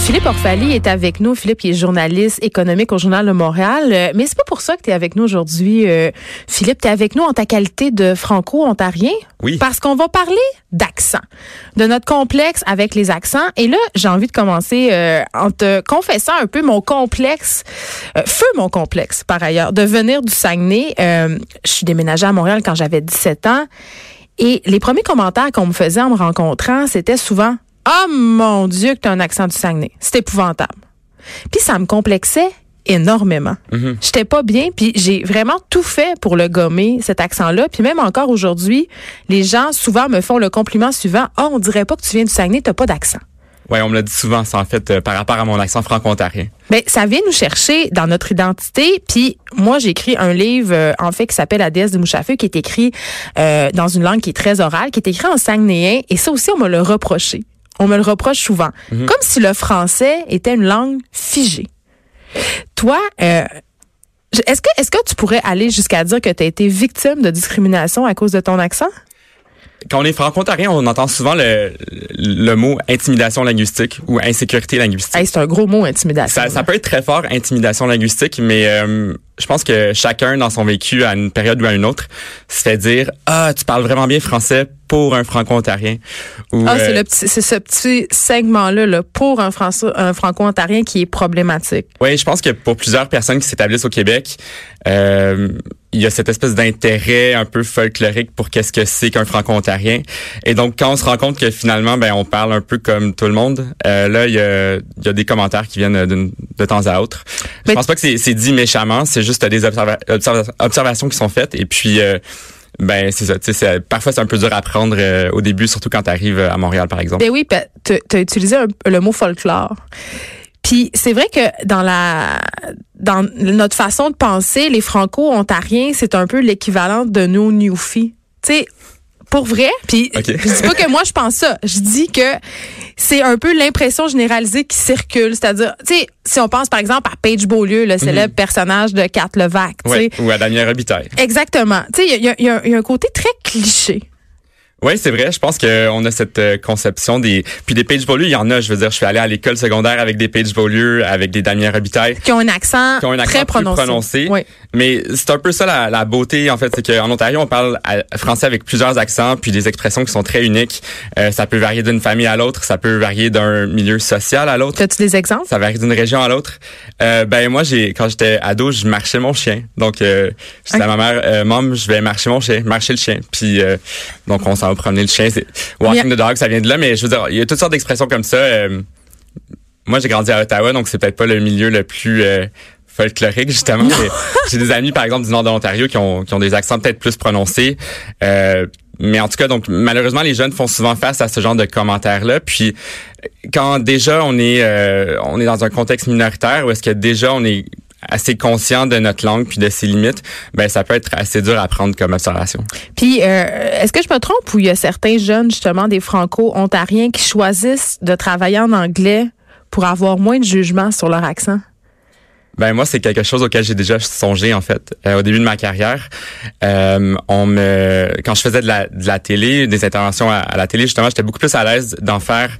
Philippe Orfali est avec nous. Philippe, qui est journaliste économique au Journal de Montréal. Euh, Mais c'est pas pour ça que tu es avec nous aujourd'hui. euh, Philippe, tu es avec nous en ta qualité de franco-ontarien? Oui. Parce qu'on va parler d'accent, de notre complexe avec les accents. Et là, j'ai envie de commencer euh, en te confessant un peu mon complexe, euh, feu mon complexe par ailleurs, de venir du Saguenay. Euh, je suis déménagée à Montréal quand j'avais 17 ans. Et les premiers commentaires qu'on me faisait en me rencontrant, c'était souvent Ah mon Dieu, que tu as un accent du Saguenay. C'est épouvantable. Puis ça me complexait énormément. J'étais pas bien, puis j'ai vraiment tout fait pour le gommer, cet accent-là. Puis même encore aujourd'hui, les gens souvent me font le compliment suivant Ah, on dirait pas que tu viens du Saguenay, t'as pas d'accent. Ouais, on me l'a dit souvent, ça, en fait, euh, par rapport à mon accent franco-ontarien. Ben, ça vient nous chercher dans notre identité. Puis moi, j'ai écrit un livre, euh, en fait, qui s'appelle La déesse du mouchafeu, qui est écrit euh, dans une langue qui est très orale, qui est écrit en saguenéen. Et ça aussi, on me le reproché. On me le reproche souvent. Comme si le français était une langue figée. Toi, euh, est-ce que, est-ce que tu pourrais aller jusqu'à dire que tu as été victime de discrimination à cause de ton accent? Quand on est franco-ontarien, on entend souvent le, le mot intimidation linguistique ou insécurité linguistique. Hey, c'est un gros mot, intimidation. Ça, ça peut être très fort, intimidation linguistique, mais euh, je pense que chacun, dans son vécu, à une période ou à une autre, se fait dire « Ah, tu parles vraiment bien français pour un franco-ontarien. » Ah, c'est euh, le petit, c'est ce petit segment-là, là, pour un, un franco-ontarien qui est problématique. Oui, je pense que pour plusieurs personnes qui s'établissent au Québec, euh, il y a cette espèce d'intérêt un peu folklorique pour qu'est-ce que c'est qu'un franco-ontarien. Et donc, quand on se rend compte que finalement, ben, on parle un peu comme tout le monde, euh, là, il y a, il y a des commentaires qui viennent d'une- de temps à autre. Mais- Je pense pas que c'est dit méchamment, c'est juste des observa- observa- observations qui sont faites. Et puis, euh, ben, c'est ça. tu sais, c'est- Parfois, c'est un peu dur à apprendre euh, au début, surtout quand tu arrives à Montréal, par exemple. Ben oui, tu as utilisé un- le mot folklore. Puis c'est vrai que dans la dans notre façon de penser, les franco-ontariens, c'est un peu l'équivalent de nos newfies. Tu sais, pour vrai, puis Ok. je dis pas que moi je pense ça, je dis que c'est un peu l'impression généralisée qui circule, c'est-à-dire, tu sais, si on pense par exemple à Paige Beaulieu, le célèbre personnage de Kat Levac, tu sais. Ouais, ou à Daniel Robitaille. Exactement. Tu sais, il y a, il y a- il y a un côté très cliché. Oui, c'est vrai. Je pense qu'on a cette euh, conception des... Puis des Page Beaulieu, il y en a. Je veux dire, je suis allé à l'école secondaire avec des Page Beaulieu, avec des Damien Robitaille, Qui ont un accent, qui ont un accent très prononcé. prononcé. Oui. Mais c'est un peu ça la, la beauté, en fait. C'est qu'en Ontario, on parle à- français avec plusieurs accents, puis des expressions qui sont très uniques. Euh, ça peut varier d'une famille à l'autre. Ça peut varier d'un milieu social à l'autre. As-tu des exemples? Ça varie d'une région à l'autre. Euh, ben moi, j'ai quand j'étais ado, je marchais mon chien. Donc, euh, je disais à ma mère, euh, Mom, je vais marcher mon chien, marcher le chien. Puis, euh, donc, on s'en va promener le chien. C'est walking the dog, ça vient de là. Mais je veux dire, il y a toutes sortes d'expressions comme ça. Euh, moi, j'ai grandi à Ottawa, donc c'est peut-être pas le milieu le plus euh, folklorique justement. J'ai des amis, par exemple, du nord de l'Ontario qui ont, qui ont des accents peut-être plus prononcés. Euh, mais en tout cas, donc malheureusement, les jeunes font souvent face à ce genre de commentaires-là. Puis quand déjà on est euh, on est dans un contexte minoritaire où est-ce que déjà on est assez conscient de notre langue puis de ses limites, ben ça peut être assez dur à prendre comme observation. Puis, euh, est-ce que je me trompe ou il y a certains jeunes, justement, des franco-ontariens qui choisissent de travailler en anglais pour avoir moins de jugement sur leur accent? Ben moi c'est quelque chose auquel j'ai déjà songé en fait. Euh, au début de ma carrière, euh, on me quand je faisais de la, de la télé, des interventions à, à la télé justement, j'étais beaucoup plus à l'aise d'en faire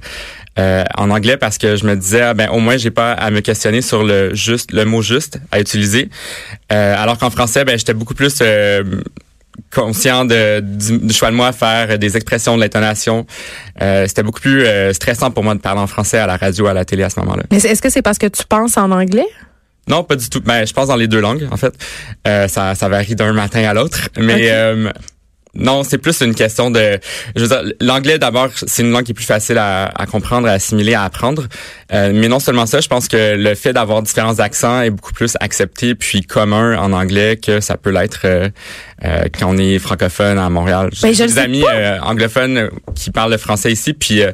euh, en anglais parce que je me disais ah, ben au moins j'ai pas à me questionner sur le juste le mot juste à utiliser. Euh, alors qu'en français ben j'étais beaucoup plus euh, conscient de, du, du choix de moi à faire, des expressions, de l'intonation. Euh, C'était beaucoup plus euh, stressant pour moi de parler en français à la radio, à la télé à ce moment-là. Mais est-ce que c'est parce que tu penses en anglais? Non, pas du tout. Ben, je pense dans les deux langues, en fait. Euh, ça, ça varie d'un matin à l'autre. Mais Ok. Non, c'est plus une question de. Je veux dire, l'anglais d'abord, c'est une langue qui est plus facile à, à comprendre, à assimiler, à apprendre. Euh, mais non seulement ça, je pense que le fait d'avoir différents accents est beaucoup plus accepté puis commun en anglais que ça peut l'être euh, euh, quand on est francophone à Montréal. Ben, J'ai des amis euh, anglophones qui parlent le français ici, puis euh,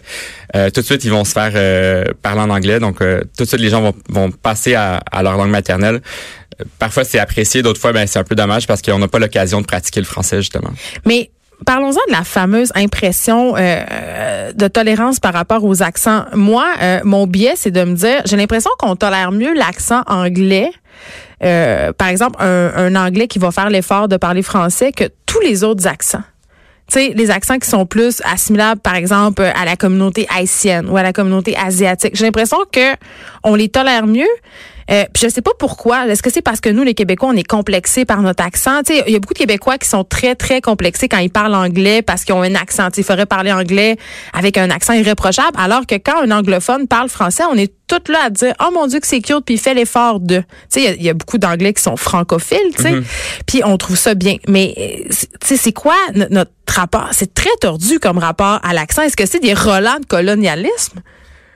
euh, tout de suite ils vont se faire euh, parler en anglais. Donc euh, tout de suite les gens vont, vont passer à, à leur langue maternelle. Euh, Parfois c'est apprécié, d'autres fois ben c'est un peu dommage parce qu'on n'a pas l'occasion de pratiquer le français justement. Mais parlons-en de la fameuse impression euh, de tolérance par rapport aux accents. Moi, euh, mon biais, c'est de me dire, j'ai l'impression qu'on tolère mieux l'accent anglais. euh, par exemple, un, un anglais qui va faire l'effort de parler français que tous les autres accents. Tu sais, les accents qui sont plus assimilables, par exemple, à la communauté haïtienne ou à la communauté asiatique. J'ai l'impression que on les tolère mieux. Euh, puis je sais pas pourquoi. Est-ce que c'est parce que nous, les Québécois, on est complexés par notre accent? Il y a beaucoup de Québécois qui sont très, très complexés quand ils parlent anglais parce qu'ils ont un accent. Il faudrait parler anglais avec un accent irréprochable, alors que quand un anglophone parle français, on est tout là à dire « Oh mon Dieu, que c'est cute », puis il fait l'effort de... Tu sais, il y a- il y, a beaucoup d'anglais qui sont francophiles, tu sais, puis on trouve ça bien. Mais, euh, c'est- tu sais, c'est quoi no- notre rapport? C'est très tordu comme rapport à l'accent. Est-ce que c'est des relents de colonialisme?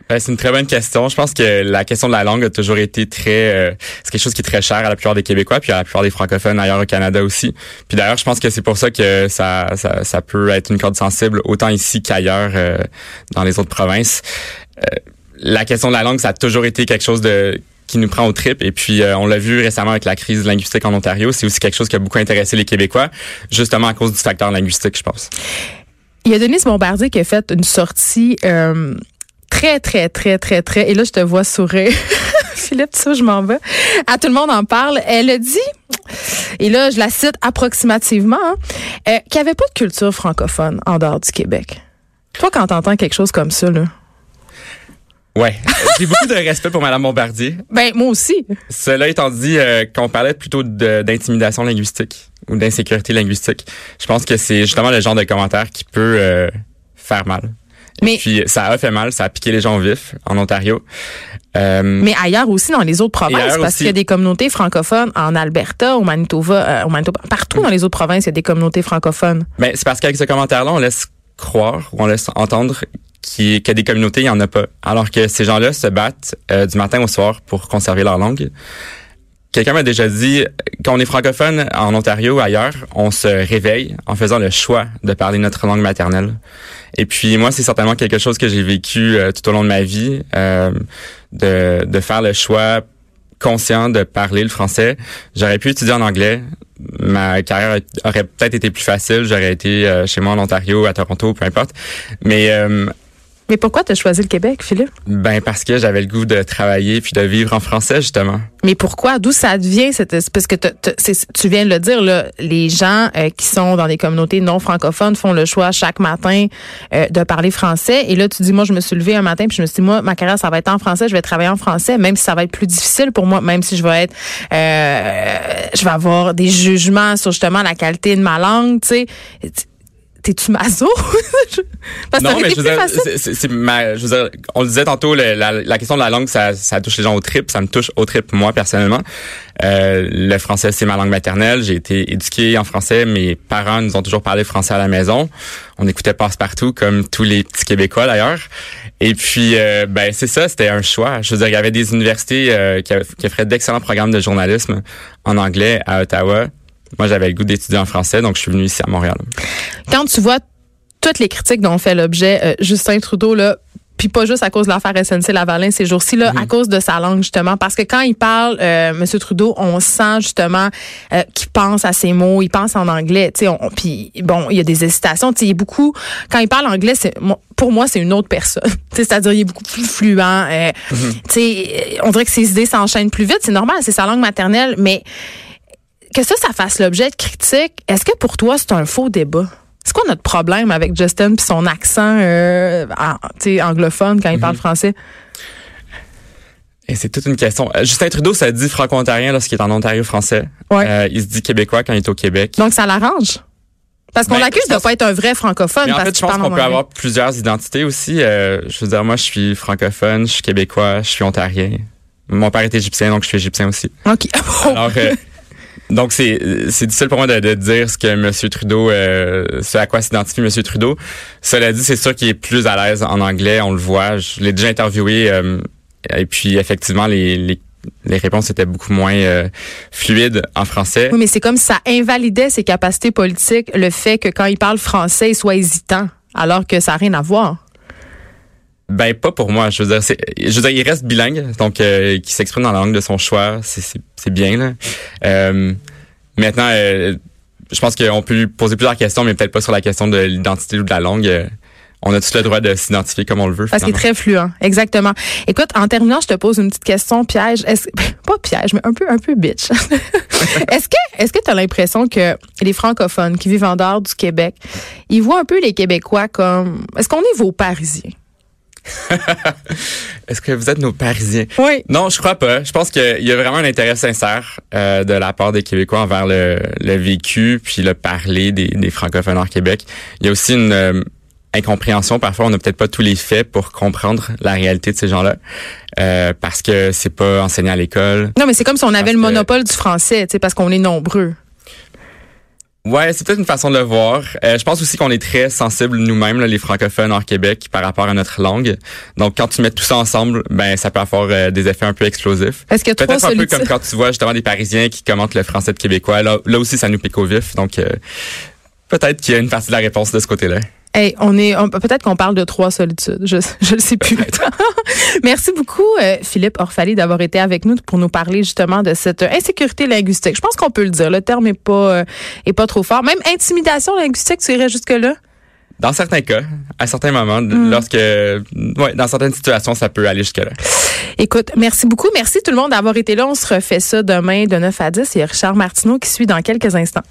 Ben, c'est une très bonne question. Je pense que la question de la langue a toujours été très, euh, c'est quelque chose qui est très cher à la plupart des Québécois, puis à la plupart des francophones ailleurs au Canada aussi. Puis d'ailleurs, je pense que c'est pour ça que ça, ça, ça peut être une corde sensible autant ici qu'ailleurs euh, dans les autres provinces. Euh, la question de la langue, ça a toujours été quelque chose de qui nous prend au trip. Et puis, euh, on l'a vu récemment avec la crise linguistique en Ontario. C'est aussi quelque chose qui a beaucoup intéressé les Québécois, justement à cause du facteur linguistique, je pense. Il y a Denise Bombardier qui a fait une sortie euh, très, très, très, très, très. Et là, je te vois sourire. Philippe, ça, je m'en vais? À tout le monde en parle. Elle a dit, et là, je la cite approximativement, hein, euh, qu'il n'y avait pas de culture francophone en dehors du Québec. Toi, quand t'entends quelque chose comme ça, là. Ouais, j'ai beaucoup de respect pour Madame Bombardier. Ben, moi aussi. Cela étant dit, euh, qu'on parlait plutôt d'intimidation linguistique ou d'insécurité linguistique, je pense que c'est justement le genre de commentaire qui peut euh, faire mal. Mais- Et puis ça a fait mal, ça a piqué les gens au vif en Ontario. Euh, Mais ailleurs aussi, dans les autres provinces, parce qu'il y a des communautés francophones en Alberta, au Manitoba, euh, au Manitoba, partout dans les autres provinces, il y a des communautés francophones. ben, c'est parce qu'avec ce commentaire-là, on laisse croire ou on laisse entendre qu'il qu'il y a des communautés, il n'y en a pas. Alors que ces gens-là se battent euh, du matin au soir pour conserver leur langue. Quelqu'un m'a déjà dit, quand on est francophone en Ontario ou ailleurs, on se réveille en faisant le choix de parler notre langue maternelle. Et puis moi, c'est certainement quelque chose que j'ai vécu euh, tout au long de ma vie, euh, de, de faire le choix conscient de parler le français. J'aurais pu étudier en anglais. Ma carrière aurait peut-être été plus facile. J'aurais été euh, chez moi en Ontario, à Toronto, peu importe. Mais euh, Mais pourquoi tu as choisi le Québec, Philippe? ben parce que j'avais le goût de travailler puis de vivre en français justement. Mais pourquoi? D'où ça devient? Cette, parce que tu viens de le dire, là, les gens euh, qui sont dans des communautés non francophones font le choix chaque matin euh, de parler français. Et là, tu dis, moi, je me suis levée un matin puis je me suis dit, moi, ma carrière, ça va être en français, je vais travailler en français, même si ça va être plus difficile pour moi, même si je vais être, euh, je vais avoir des jugements sur justement la qualité de ma langue, tu sais. T'es-tu maso? Parce que Non, mais je veux plus dire, facile. c'est- c'est- c'est ma- je veux dire, on le disait tantôt, le- la, la question de la langue, ça, ça touche les gens au trip, ça me touche au trip moi personnellement. Euh, le français, c'est ma langue maternelle. J'ai été éduqué en français. Mes parents nous ont toujours parlé français à la maison. On écoutait passe-partout, comme tous les petits Québécois d'ailleurs. Et puis, euh, ben c'est ça, c'était un choix. Je veux dire, il y avait des universités euh, qui, qui offraient d'excellents programmes de journalisme en anglais à Ottawa. Moi, j'avais le goût d'étudier en français, donc je suis venu ici à Montréal. quand tu vois toutes les critiques dont fait l'objet euh, Justin Trudeau, là, puis pas juste à cause de l'affaire SNC Lavalin ces jours-ci, là, à cause de sa langue, justement. Parce que quand il parle, euh, M. Trudeau, on sent justement euh, qu'il pense à ses mots, il pense en anglais. Tu sais, puis bon, il y a des hésitations. Tu sais, il est beaucoup. Quand il parle anglais, c'est pour moi, c'est une autre personne. Tu sais, C'est-à-dire, il est beaucoup plus fluent. euh, Tu sais, on dirait que ses idées s'enchaînent plus vite. C'est normal, c'est sa langue maternelle, mais que ça, ça fasse l'objet de critiques, est-ce que pour toi, c'est un faux débat? C'est quoi notre problème avec Justin puis son accent euh, anglophone quand il parle français? Et c'est toute une question. Euh, Justin Trudeau, ça dit franco-ontarien lorsqu'il est en Ontario français. Ouais. Euh, il se dit québécois quand il est au Québec. Donc, ça l'arrange? Parce qu'on Ben, l'accuse de pense- pas être un vrai francophone Mais en parce fait, je pense qu'on peut avoir plusieurs identités aussi. Euh, je veux dire, moi, je suis francophone, je suis québécois, je suis ontarien. Mon père est égyptien, donc je suis égyptien aussi. OK. Alors, euh, Donc c'est difficile pour moi de, de dire ce que M. Trudeau, euh, ce à quoi s'identifie M. Trudeau. Cela dit, c'est sûr qu'il est plus à l'aise en anglais, on le voit. Je l'ai déjà interviewé euh, et puis effectivement les, les les réponses étaient beaucoup moins euh, fluides en français. Oui, mais c'est comme ça invalidait ses capacités politiques, le fait que quand il parle français, il soit hésitant, alors que ça n'a rien à voir. Ben pas pour moi. Je veux dire, c'est, je veux dire, il reste bilingue, donc euh, qui s'exprime dans la langue de son choix, c'est, c'est, c'est bien là. Euh, maintenant, euh, je pense qu'on peut lui poser plusieurs questions, mais peut-être pas sur la question de l'identité ou de la langue. Euh, on a tous le droit de s'identifier comme on le veut. Parce qu'il est très fluent, exactement. Écoute, en terminant, je te pose une petite question piège. Est-ce, pas piège, mais un peu, un peu bitch. est-ce que, est-ce que tu as l'impression que les francophones qui vivent en dehors du Québec, ils voient un peu les Québécois comme, est-ce qu'on est vos Parisiens? Est-ce que vous êtes nos Parisiens? Oui. Non, je crois pas. Je pense qu'il y a vraiment un intérêt sincère euh, de la part des Québécois envers le, le vécu puis le parler des, des francophones hors Québec. Il y a aussi une euh, incompréhension. Parfois, on n'a peut-être pas tous les faits pour comprendre la réalité de ces gens-là euh, parce que c'est pas enseigné à l'école. Non, mais c'est comme si on avait Parce le que- monopole du français, parce qu'on est nombreux. Ouais, c'est peut-être une façon de le voir. Euh, je pense aussi qu'on est très sensibles nous-mêmes, les francophones hors Québec, par rapport à notre langue. Donc, quand tu mets tout ça ensemble, ben ça peut avoir euh, des effets un peu explosifs. A trois Peut-être un peu comme quand tu vois justement des Parisiens qui commentent le français de québécois. Là, là aussi, ça nous pique au vif. Donc, euh, peut-être qu'il y a une partie de la réponse de ce côté-là. Hey, on est on- peut-être qu'on parle de trois solitudes. Je je le sais plus. Merci beaucoup euh, Philippe Orphalie d'avoir été avec nous pour nous parler justement de cette insécurité linguistique. Je pense qu'on peut le dire. Le terme est pas euh, est pas trop fort. Même intimidation linguistique, tu irais jusque là. Dans certains cas, à certains moments, Mm. lorsque, ouais, dans certaines situations, ça peut aller jusque-là. Écoute, merci beaucoup. Merci tout le monde d'avoir été là. On se refait ça demain de 9 à 10. Il y a Richard Martineau qui suit dans quelques instants.